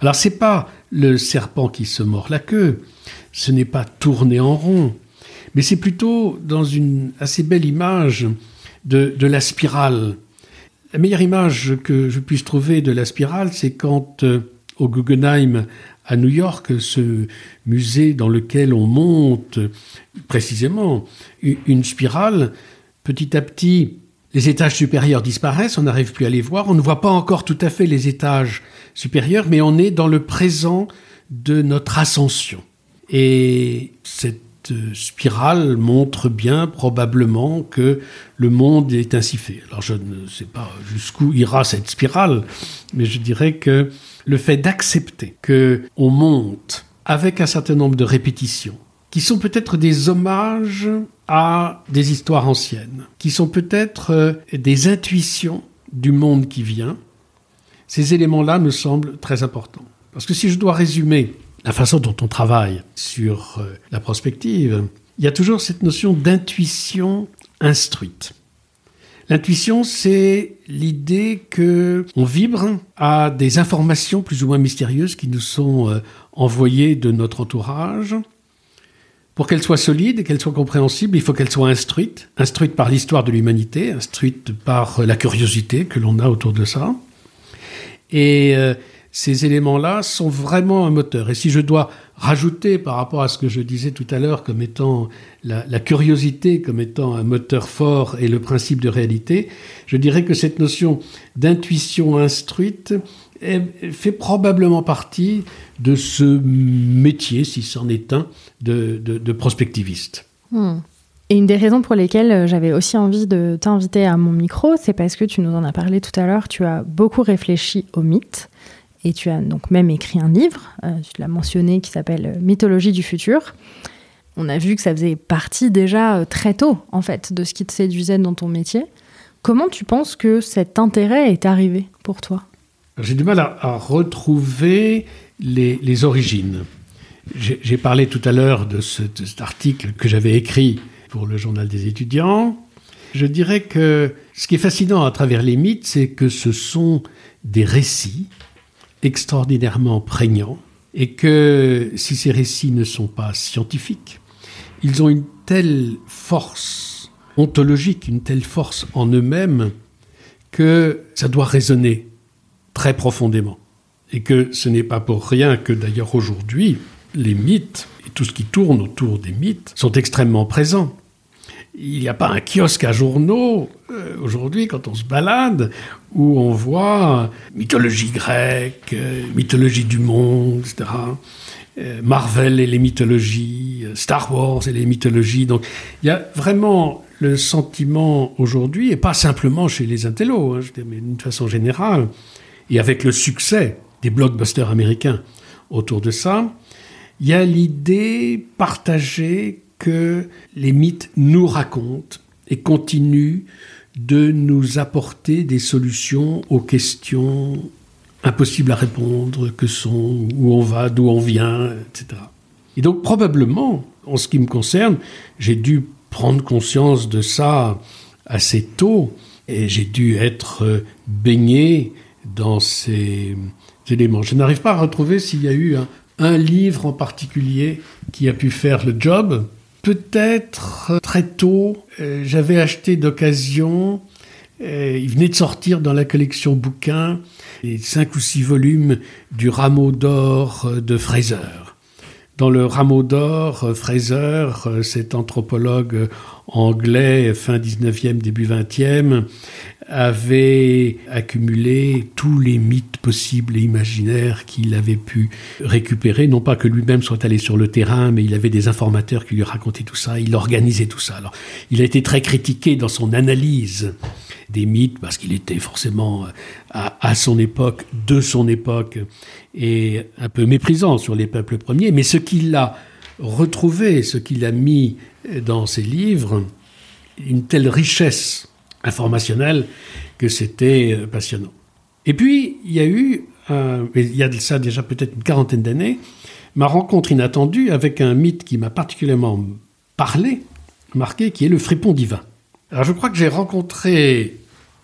S2: Alors c'est pas le serpent qui se mord la queue, ce n'est pas tourner en rond, mais c'est plutôt dans une assez belle image de, la spirale. La meilleure image que je puisse trouver de la spirale, c'est quand euh, au Guggenheim à New York, ce musée dans lequel on monte précisément une spirale, petit à petit, les étages supérieurs disparaissent, on n'arrive plus à les voir, on ne voit pas encore tout à fait les étages supérieurs, mais on est dans le présent de notre ascension. Et cette spirale montre bien probablement que le monde est ainsi fait. Alors je ne sais pas jusqu'où ira cette spirale, mais je dirais que le fait d'accepter que on monte avec un certain nombre de répétitions, qui sont peut-être des hommages à des histoires anciennes, qui sont peut-être euh, des intuitions du monde qui vient, ces éléments-là me semblent très importants. Parce que si je dois résumer la façon dont on travaille sur euh, la prospective, il y a toujours cette notion d'intuition instruite. L'intuition, c'est l'idée que on vibre à des informations plus ou moins mystérieuses qui nous sont euh, envoyées de notre entourage. Pour qu'elles soient solides et qu'elles soient compréhensibles, il faut qu'elles soient instruites, instruites par l'histoire de l'humanité, instruites par la curiosité que l'on a autour de ça. Et euh, ces éléments-là sont vraiment un moteur. Et si je dois rajouter par rapport à ce que je disais tout à l'heure comme étant la, la, curiosité comme étant un moteur fort et le principe de réalité, je dirais que cette notion d'intuition instruite fait probablement partie de ce métier, si c'en est un, de, prospectiviste.
S1: Hmm. Et une des raisons pour lesquelles euh, j'avais aussi envie de t'inviter à mon micro, c'est parce que tu nous en as parlé tout à l'heure, tu as beaucoup réfléchi au mythe et tu as donc même écrit un livre, euh, tu l'as mentionné, qui s'appelle euh, Mythologie du futur. On a vu que ça faisait partie déjà très tôt, en fait, de ce qui te séduisait dans ton métier. Comment tu penses que cet intérêt est arrivé pour toi?
S2: J'ai du mal à, retrouver les, origines. J'ai parlé tout à l'heure de cet article que j'avais écrit pour le journal des étudiants. Je dirais que ce qui est fascinant à travers les mythes, c'est que ce sont des récits extraordinairement prégnants et que si ces récits ne sont pas scientifiques, ils ont une telle force ontologique, une telle force en eux-mêmes que ça doit résonner très profondément. Et que ce n'est pas pour rien que d'ailleurs aujourd'hui, les mythes et tout ce qui tourne autour des mythes sont extrêmement présents il n'y a pas un kiosque à journaux euh, aujourd'hui quand on se balade où on voit mythologie grecque, euh, mythologie du monde, etc. Euh, Marvel et les mythologies, Star Wars et les mythologies. Donc il y a vraiment le sentiment aujourd'hui, et pas simplement chez les intellos, hein, mais d'une façon générale, et avec le succès des blockbusters américains autour de ça, il y a l'idée partagée que les mythes nous racontent et continuent de nous apporter des solutions aux questions impossibles à répondre, que sont où on va, d'où on vient, etc. Et donc probablement, en ce qui me concerne, j'ai dû prendre conscience de ça assez tôt et j'ai dû être baigné dans ces éléments. Je n'arrive pas à retrouver s'il y a eu un, livre en particulier qui a pu faire le job, peut-être euh, très tôt, euh, j'avais acheté d'occasion, euh, il venait de sortir dans la collection bouquins, les cinq ou six volumes du Rameau d'or de Fraser. Dans le Rameau d'or, Fraser, cet anthropologue anglais fin 19e, début 20e, avait accumulé tous les mythes possibles et imaginaires qu'il avait pu récupérer. Non pas que lui-même soit allé sur le terrain, mais il avait des informateurs qui lui racontaient tout ça, il organisait tout ça. Alors, il a été très critiqué dans son analyse des mythes, parce qu'il était forcément à, à, son époque, de son époque, et un peu méprisant sur les peuples premiers. Mais ce qu'il a retrouvé, ce qu'il a mis dans ses livres, une telle richesse informationnel que c'était euh, passionnant. Et puis, il y a eu, euh, il y a ça déjà peut-être une quarantaine d'années, ma rencontre inattendue avec un mythe qui m'a particulièrement parlé, marqué, qui est le fripon divin. Alors je crois que j'ai rencontré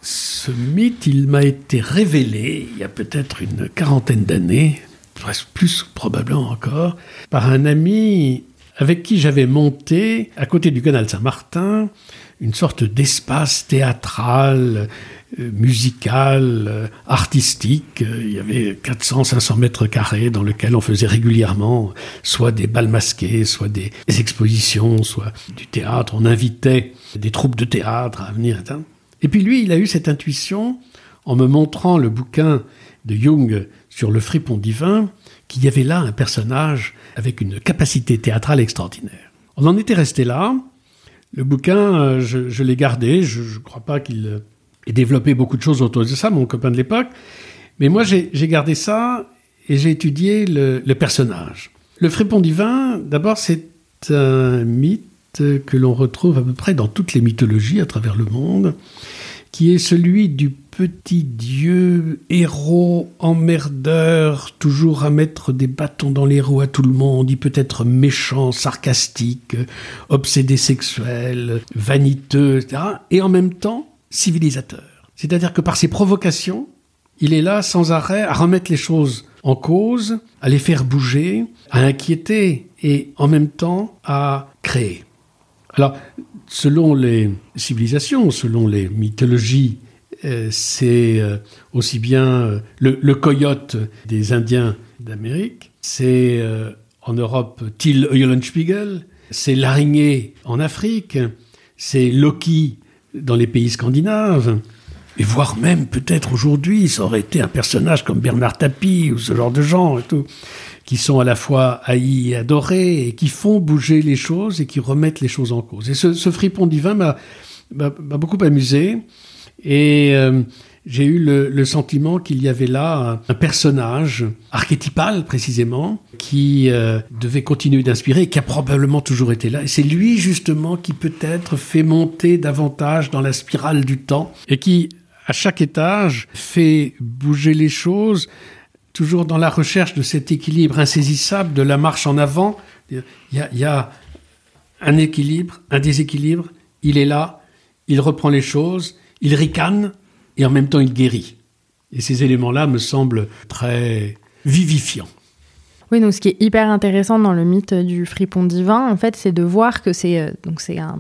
S2: ce mythe, il m'a été révélé il y a peut-être une quarantaine d'années, presque plus probablement encore, par un ami avec qui j'avais monté, à côté du canal Saint-Martin, une sorte d'espace théâtral, euh, musical, euh, artistique. Il y avait 400-500 mètres carrés dans lequel on faisait régulièrement soit des bals masqués, soit des expositions, soit du théâtre. On invitait des troupes de théâtre à venir. Et puis lui, il a eu cette intuition en me montrant le bouquin de Jung sur le fripon divin, qu'il y avait là un personnage avec une capacité théâtrale extraordinaire. On en était resté là. Le bouquin, euh, je, l'ai gardé. Je ne crois pas qu'il ait développé beaucoup de choses autour de ça, mon copain de l'époque. Mais moi, j'ai gardé ça et j'ai étudié le, le, personnage. Le fripon divin, d'abord, c'est un mythe que l'on retrouve à peu près dans toutes les mythologies à travers le monde, qui est celui du petit dieu, héros, emmerdeur, toujours à mettre des bâtons dans les roues à tout le monde. Il peut être méchant, sarcastique, obsédé sexuel, vaniteux, etc. Et en même temps, civilisateur. C'est-à-dire que par ses provocations, il est là sans arrêt à remettre les choses en cause, à les faire bouger, à inquiéter et en même temps à créer. Alors, selon les civilisations, selon les mythologies euh, c'est euh, aussi bien euh, le, coyote des Indiens d'Amérique, c'est en Europe Till Eulenspiegel, c'est l'araignée en Afrique, c'est Loki dans les pays scandinaves, et voire même peut-être aujourd'hui, ça aurait été un personnage comme Bernard Tapie ou ce genre de gens qui sont à la fois haïs et adorés et qui font bouger les choses et qui remettent les choses en cause. Et ce, ce fripon divin m'a beaucoup amusé. Et euh, j'ai eu le, sentiment qu'il y avait là un, personnage archétypal précisément qui euh, devait continuer d'inspirer et qui a probablement toujours été là. Et c'est lui justement qui peut-être fait monter davantage dans la spirale du temps et qui, à chaque étage, fait bouger les choses, toujours dans la recherche de cet équilibre insaisissable de la marche en avant. Il y il y a un équilibre, un déséquilibre, il est là, il reprend les choses il ricane et en même temps il guérit. Et ces éléments-là me semblent très vivifiants.
S1: Oui, donc ce qui est hyper intéressant dans le mythe du fripon divin, en fait, c'est de voir que c'est euh, donc c'est un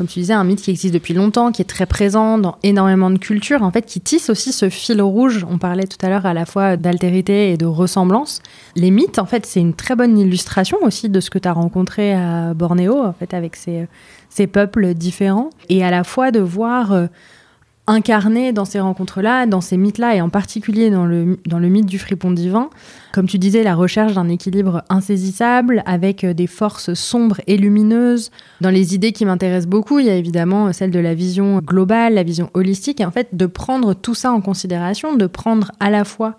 S1: comme tu disais, un mythe qui existe depuis longtemps, qui est très présent dans énormément de cultures, en fait, qui tisse aussi ce fil rouge. On parlait tout à l'heure à la fois d'altérité et de ressemblance. Les mythes, en fait, c'est une très bonne illustration aussi de ce que tu as rencontré à Bornéo, en fait, avec ces, ces peuples différents. Et à la fois de voir euh, incarné dans ces rencontres-là, dans ces mythes-là, et en particulier dans le, dans le mythe du fripon divin. Comme tu disais, la recherche d'un équilibre insaisissable avec euh, des forces sombres et lumineuses. Dans les idées qui m'intéressent beaucoup, il y a évidemment celle de la vision globale, la vision holistique, et en fait de prendre tout ça en considération, de prendre à la fois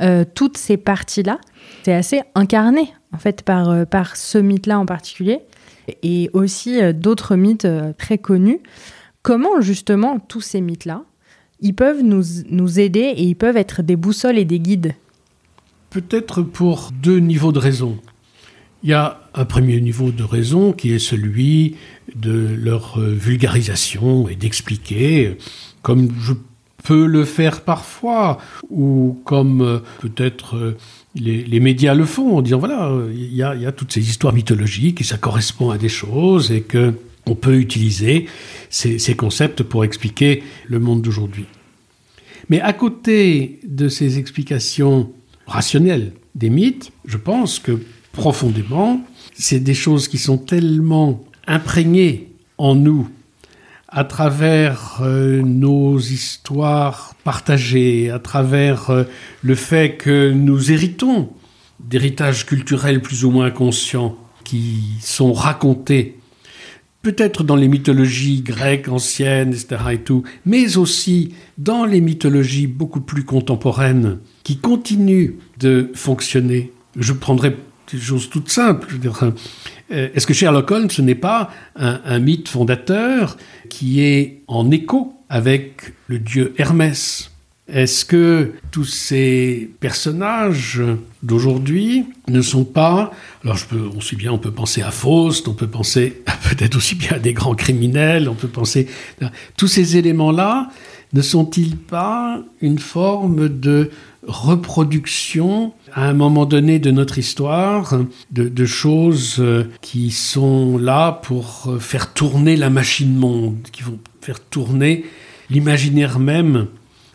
S1: euh, toutes ces parties-là. C'est assez incarné en fait par, euh, par ce mythe-là en particulier, et aussi d'autres mythes très connus. Comment justement tous ces mythes-là, ils peuvent nous, nous aider et ils peuvent être des boussoles et des guides?
S2: Peut-être pour deux niveaux de raison. Il y a un premier niveau de raison qui est celui de leur euh, vulgarisation et d'expliquer, comme je peux le faire parfois, ou comme euh, peut-être euh, les, médias le font, en disant voilà, il y, y a toutes ces histoires mythologiques et ça correspond à des choses et que on peut utiliser ces, concepts pour expliquer le monde d'aujourd'hui. Mais à côté de ces explications rationnelles des mythes, je pense que profondément, c'est des choses qui sont tellement imprégnées en nous à travers euh, nos histoires partagées, à travers euh, le fait que nous héritons d'héritages culturels plus ou moins conscients qui sont racontés peut-être dans les mythologies grecques anciennes, etc. et tout, mais aussi dans les mythologies beaucoup plus contemporaines qui continuent de fonctionner. Je prendrais des choses toutes simples. Euh, est-ce que Sherlock Holmes, n'est pas un, mythe fondateur qui est en écho avec le dieu Hermès? Est-ce que tous ces personnages d'aujourd'hui ne sont pas, alors bien on peut penser à Faust, on peut penser peut-être aussi bien à des grands criminels, on peut penser tous ces éléments-là ne sont-ils pas une forme de reproduction à un moment donné de notre histoire de, de choses euh, qui sont là pour euh, faire tourner la machine monde, qui vont faire tourner l'imaginaire même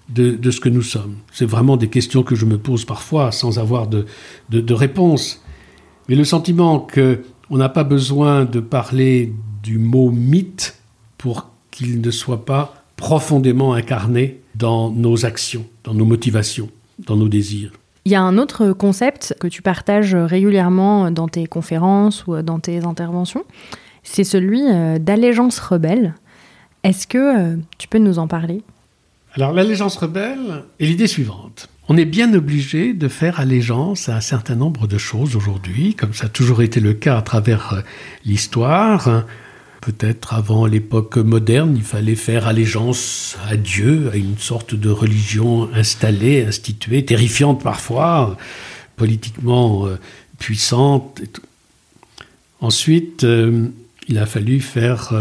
S2: de, ce que nous sommes. C'est vraiment des questions que je me pose parfois sans avoir de, de, de réponse. Mais le sentiment qu'on n'a pas besoin de parler du mot mythe pour qu'il ne soit pas profondément incarné dans nos actions, dans nos motivations, dans nos désirs.
S1: Il y a un autre concept que tu partages régulièrement dans tes conférences ou dans tes interventions, c'est celui euh, d'allégeance rebelle. Est-ce que euh, tu peux nous en parler?
S2: Alors l'allégeance rebelle est l'idée suivante. On est bien obligé de faire allégeance à un certain nombre de choses aujourd'hui, comme ça a toujours été le cas à travers euh, l'histoire. Peut-être avant l'époque moderne, il fallait faire allégeance à Dieu, à une sorte de religion installée, instituée, terrifiante parfois, politiquement euh, puissante. Ensuite, euh, il a fallu faire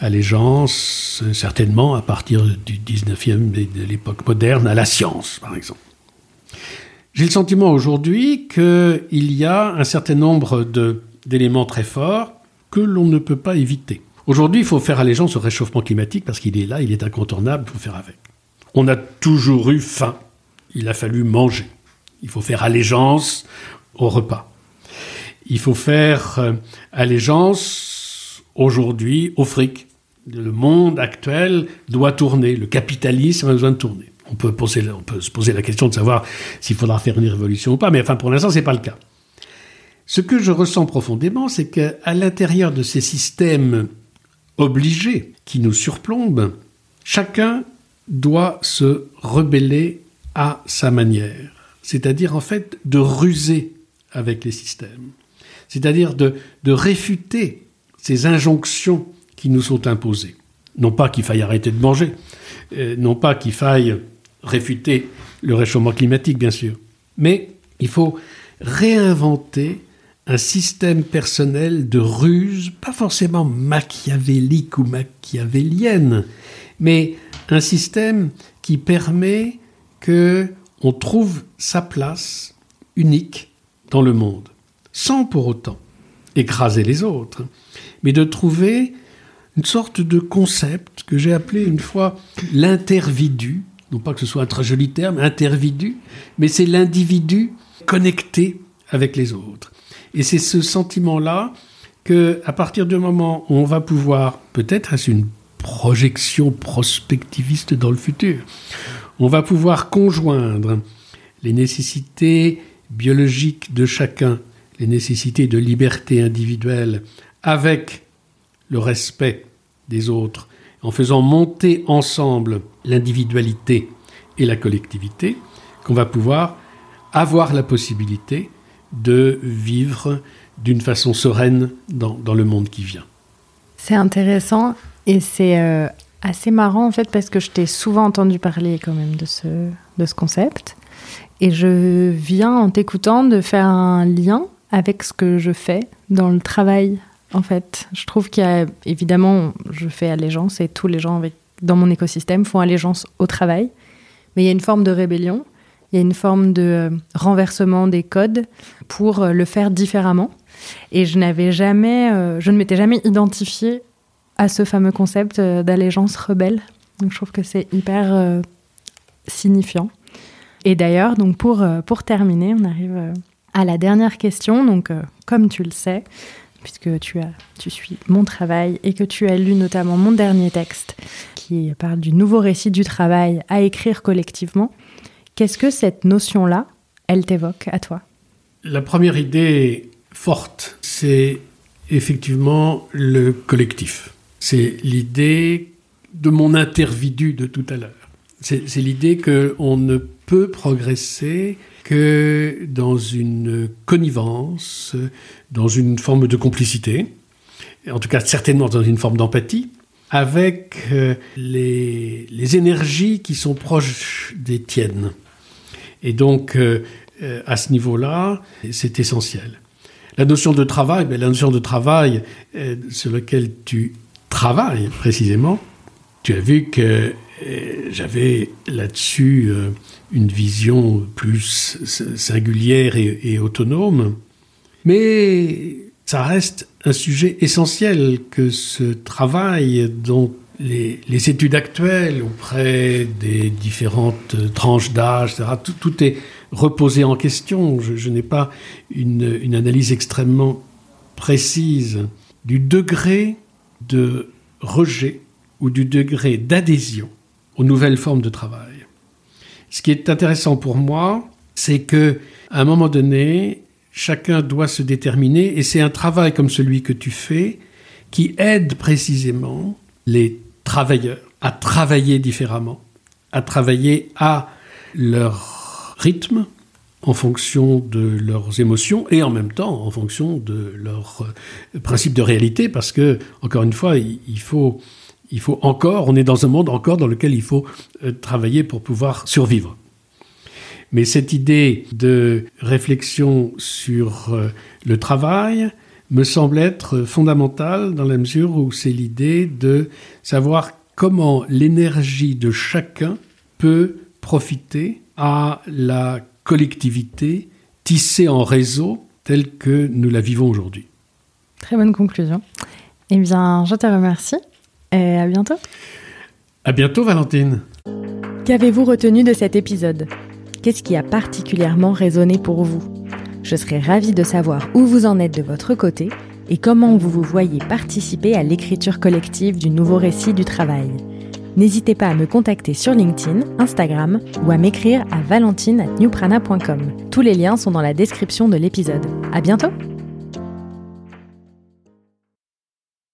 S2: allégeance, certainement à partir du 19e et de l'époque moderne, à la science, par exemple. J'ai le sentiment aujourd'hui qu'il y a un certain nombre d'éléments très forts que l'on ne peut pas éviter. Aujourd'hui, il faut faire allégeance au réchauffement climatique parce qu'il est là, il est incontournable, il faut faire avec. On a toujours eu faim, il a fallu manger. Il faut faire allégeance au repas. Il faut faire euh, allégeance aujourd'hui au fric. Le monde actuel doit tourner, le capitalisme a besoin de tourner. On peut, poser, on peut se poser la question de savoir s'il faudra faire une révolution ou pas, mais enfin pour l'instant, ce n'est pas le cas. Ce que je ressens profondément, c'est qu'à l'intérieur de ces systèmes obligés qui nous surplombent, chacun doit se rebeller à sa manière. C'est-à-dire en fait de ruser avec les systèmes. C'est-à-dire de, de réfuter ces injonctions qui nous sont imposées. Non pas qu'il faille arrêter de manger, euh, non pas qu'il faille réfuter le réchauffement climatique, bien sûr, mais il faut réinventer un système personnel de ruse, pas forcément machiavélique ou machiavélienne, mais un système qui permet que on trouve sa place unique dans le monde, sans pour autant écraser les autres, mais de trouver une sorte de concept que j'ai appelé une fois l'intervidu, non pas que ce soit un très joli terme, intervidu, mais c'est l'individu connecté avec les autres. Et c'est ce sentiment-là que, à partir du moment où on va pouvoir, peut-être est-ce une projection prospectiviste dans le futur, on va pouvoir conjoindre les nécessités biologiques de chacun, les nécessités de liberté individuelle, avec le respect des autres, en faisant monter ensemble l'individualité et la collectivité, qu'on va pouvoir avoir la possibilité de vivre d'une façon sereine dans, dans, le monde qui vient.
S1: C'est intéressant et c'est euh, assez marrant en fait parce que je t'ai souvent entendu parler quand même de ce, de ce concept et je viens en t'écoutant de faire un lien avec ce que je fais dans le travail en fait. Je trouve qu'il y a évidemment, je fais allégeance et tous les gens avec, dans mon écosystème font allégeance au travail, mais il y a une forme de rébellion il y a une forme de euh, renversement des codes pour euh, le faire différemment. Et je n'avais jamais, euh, je ne m'étais jamais identifiée à ce fameux concept d'allégeance rebelle. Donc je trouve que c'est hyper signifiant. Et d'ailleurs, donc pour, pour terminer, on arrive à la dernière question. Donc, comme tu le sais, puisque tu, as, tu suis mon travail et que tu as lu notamment mon dernier texte qui parle du nouveau récit du travail à écrire collectivement, Qu'est-ce que cette notion-là, elle t'évoque à toi?
S2: La première idée forte, c'est effectivement le collectif. C'est l'idée de mon intervidu de tout à l'heure. C'est l'idée qu'on ne peut progresser que dans une connivence, dans une forme de complicité, en tout cas certainement dans une forme d'empathie, avec euh, les, les, énergies qui sont proches des tiennes. Et donc, euh, euh, à ce niveau-là, c'est essentiel. La notion de travail, ben, la notion de travail sur laquelle tu travailles précisément, tu as vu qu'elle J'avais là-dessus une vision plus singulière et, autonome. Mais ça reste un sujet essentiel que ce travail dont les, études actuelles auprès des différentes tranches d'âge, tout, tout, est reposé en question. Je, n'ai pas une, analyse extrêmement précise du degré de rejet ou du degré d'adhésion aux nouvelles formes de travail. Ce qui est intéressant pour moi, c'est que à un moment donné, chacun doit se déterminer et c'est un travail comme celui que tu fais qui aide précisément les travailleurs à travailler différemment, à travailler à leur rythme, en fonction de leurs émotions et en même temps en fonction de leur euh, principe de réalité, parce que, encore une fois, il faut, il faut encore, on est dans un monde encore dans lequel il faut euh, travailler pour pouvoir survivre. Mais cette idée de réflexion sur euh, le travail me semble être fondamentale dans la mesure où c'est l'idée de savoir comment l'énergie de chacun peut profiter à la collectivité tissée en réseau telle que nous la vivons aujourd'hui.
S1: Très bonne conclusion. Eh bien, je te remercie et à bientôt.
S2: À bientôt, Valentine.
S1: Qu'avez-vous retenu de cet épisode? Qu'est-ce qui a particulièrement résonné pour vous? Je serais ravie de savoir où vous en êtes de votre côté et comment vous vous voyez participer à l'écriture collective du nouveau récit du travail. N'hésitez pas à me contacter sur LinkedIn, Instagram ou à m'écrire à valentine@newprana.com. Tous les liens sont dans la description de l'épisode. À bientôt!